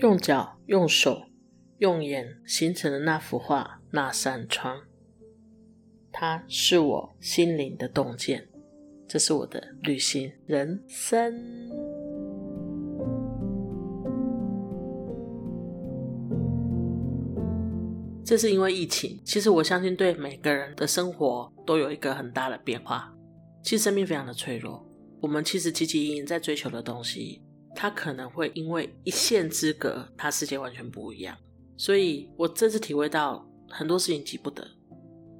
用脚、用手、用眼形成的那幅画，那扇窗，它是我心灵的洞见，这是我的旅行人生。这是因为疫情，其实我相信对每个人的生活都有一个很大的变化。其实生命非常的脆弱，我们其实汲汲营营在追求的东西，他可能会因为一线之隔，他世界完全不一样。所以我这次体会到很多事情急不得，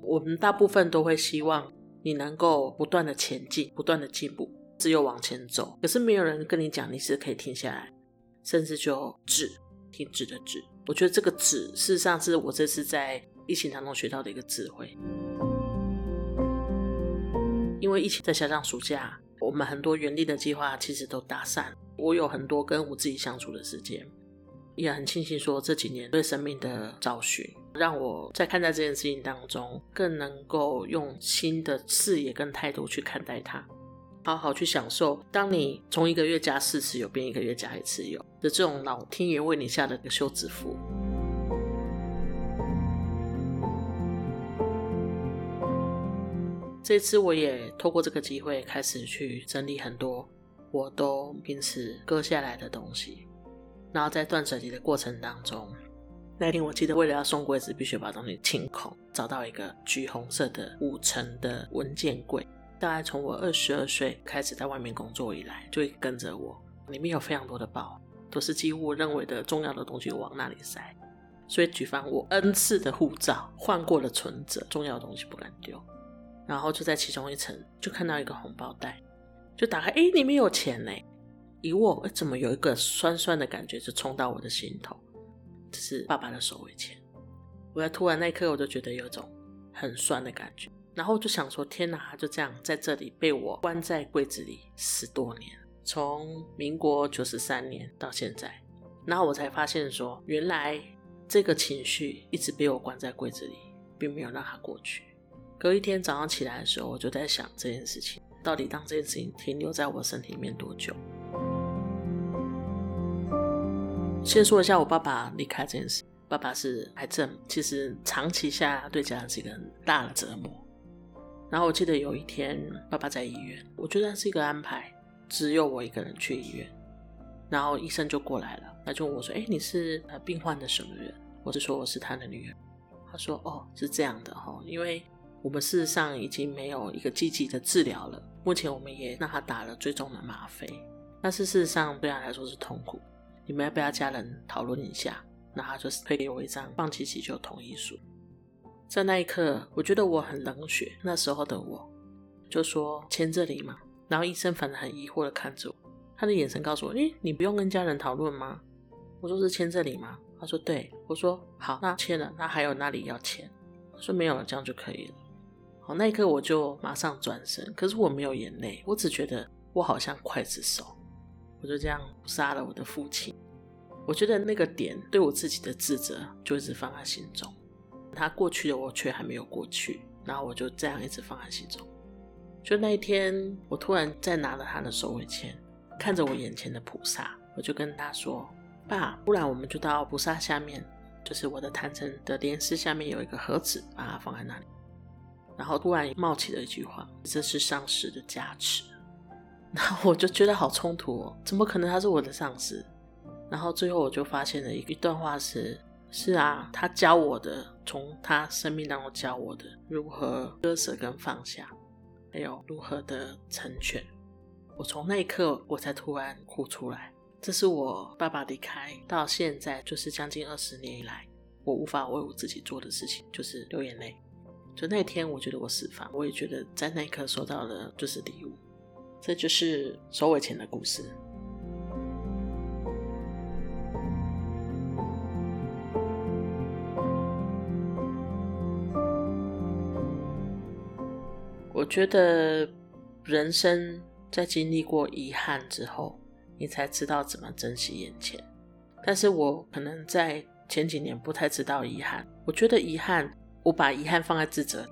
我们大部分都会希望你能够不断的前进，不断的进步，只有往前走。可是没有人跟你讲你是可以停下来，甚至就止，停止的止。我觉得这个止，事实上是我这次在疫情当中学到的一个智慧。因为疫情在下降暑假，我们很多原地的计划其实都打散。我有很多跟我自己相处的时间，也很庆幸说这几年对生命的找寻，让我在看待这件事情当中，更能够用新的视野跟态度去看待它。好好去享受，当你从一个月加四次油变一个月加一次油的这种老天爷为你下的个休止符。这次我也透过这个机会开始去整理很多我都平时割下来的东西，然后在断舍离的过程当中，那天我记得为了要送柜子，必须把东西清空，找到一个橘红色的五层的文件柜。大概从我二十二岁开始在外面工作以来，就会跟着我。里面有非常多的包，都是几乎我认为的重要的东西往那里塞。所以举凡我 N 次的护照、换过的存折、重要的东西不敢丢。然后就在其中一层，就看到一个红包袋，就打开，哎，里面有钱呢！一握，怎么有一个酸酸的感觉就冲到我的心头？这是爸爸的手尾钱。我在突然那一刻，我就觉得有种很酸的感觉。然后就想说，天哪，就这样在这里被我关在柜子里十多年，从民国九十三年到现在，然后我才发现说，原来这个情绪一直被我关在柜子里，并没有让它过去。隔一天早上起来的时候，我就在想这件事情，到底当这件事情停留在我身体里面多久？先说一下我爸爸离开这件事，爸爸是癌症，其实长期下对家人是一个很大的折磨。然后我记得有一天，爸爸在医院，我觉得是一个安排，只有我一个人去医院。然后医生就过来了，他就问我说：“哎，你是呃病患的什么人？”我就说我是他的女儿。他说：“哦，是这样的哈，因为我们事实上已经没有一个积极的治疗了，目前我们也让他打了最重的吗啡，但是事实上对他来说是痛苦。你们要不要家人讨论一下？”那他就是推给我一张放弃急救同意书。在那一刻，我觉得我很冷血。那时候的我，就说签这里嘛。然后医生反而很疑惑的看着我，他的眼神告诉我：“诶，你不用跟家人讨论吗？”我说：“是签这里吗？”他说：“对。”我说：“好，那签了，那还有哪里要签？”他说：“没有了，这样就可以了。”好，那一刻我就马上转身，可是我没有眼泪，我只觉得我好像刽子手，我就这样杀了我的父亲。我觉得那个点对我自己的自责就一直放在心中。他过去的我却还没有过去，然后我就这样一直放在心中。就那一天，我突然再拿了他的手尾签，看着我眼前的菩萨，我就跟他说：“爸，不然我们就到菩萨下面，就是我的坛城的莲师下面有一个盒子，把它放在那里。”然后突然冒起了一句话：“这是上司的加持。”然后我就觉得好冲突哦，怎么可能他是我的上司？然后最后我就发现了一一段话是。是啊，他教我的，从他生命当中教我的，如何割舍跟放下，还有如何的成全。我从那一刻，我才突然哭出来。这是我爸爸离开到现在，就是将近二十年以来，我无法为我自己做的事情，就是流眼泪。就那天，我觉得我释放，我也觉得在那一刻收到的就是礼物。这就是收尾前的故事。我觉得人生在经历过遗憾之后，你才知道怎么珍惜眼前。但是我可能在前几年不太知道遗憾。我觉得遗憾，我把遗憾放在自责，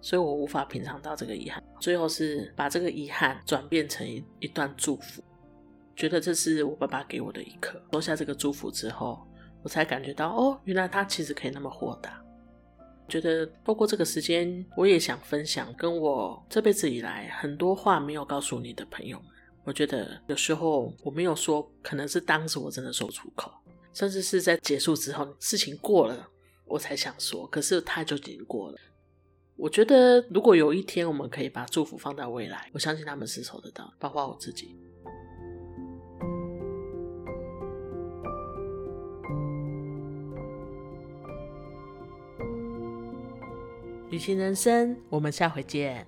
所以我无法品尝到这个遗憾。最后是把这个遗憾转变成一一段祝福。觉得这是我爸爸给我的一刻。收下这个祝福之后，我才感觉到，哦，原来他其实可以那么豁达。觉得透过这个时间，我也想分享跟我这辈子以来很多话没有告诉你的朋友们。我觉得有时候我没有说，可能是当时我真的说出口，甚至是在结束之后，事情过了，我才想说。可是它就已经过了。我觉得如果有一天我们可以把祝福放在未来，我相信他们是收得到，包括我自己。旅行人生，我们下回见。